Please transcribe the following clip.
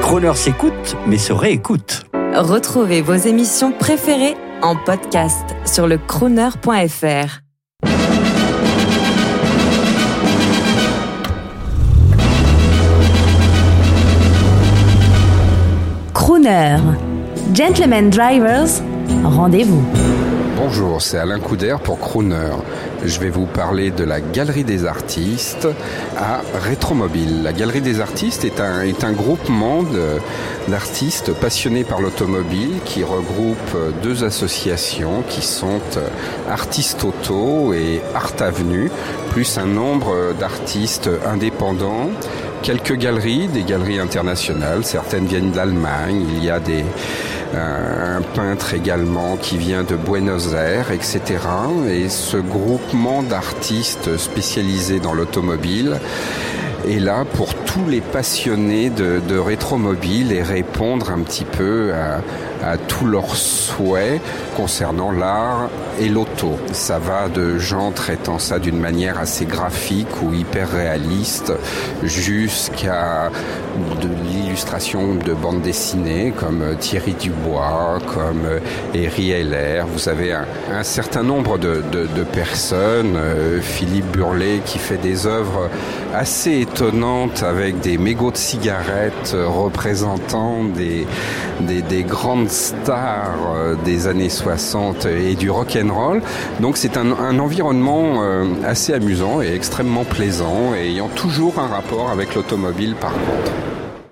Croner s'écoute, mais se réécoute. Retrouvez vos émissions préférées en podcast sur le crooner.fr. Crooner. Gentlemen Drivers, rendez-vous. Bonjour, c'est Alain Couder pour Crooner. Je vais vous parler de la Galerie des Artistes à Rétromobile. La Galerie des Artistes est un, est un groupement d'artistes passionnés par l'automobile qui regroupe deux associations qui sont Artistes Auto et Art Avenue, plus un nombre d'artistes indépendants quelques galeries, des galeries internationales, certaines viennent d'Allemagne, il y a des, un peintre également qui vient de Buenos Aires, etc. Et ce groupement d'artistes spécialisés dans l'automobile est là pour tous les passionnés de, de rétromobile et répondre un petit peu à, à tous leurs souhaits concernant l'art et l'auto. Ça va de gens traitant ça d'une manière assez graphique ou hyper réaliste jusqu'à de l'illustration de bandes dessinées comme Thierry Dubois, comme Eri Heller. Vous avez un, un certain nombre de, de, de personnes, euh, Philippe Burlet qui fait des œuvres assez avec des mégots de cigarettes représentant des, des, des grandes stars euh, des années 60 et du rock and roll. Donc c'est un, un, environnement euh, assez amusant et extrêmement plaisant et ayant toujours un rapport avec l'automobile par contre.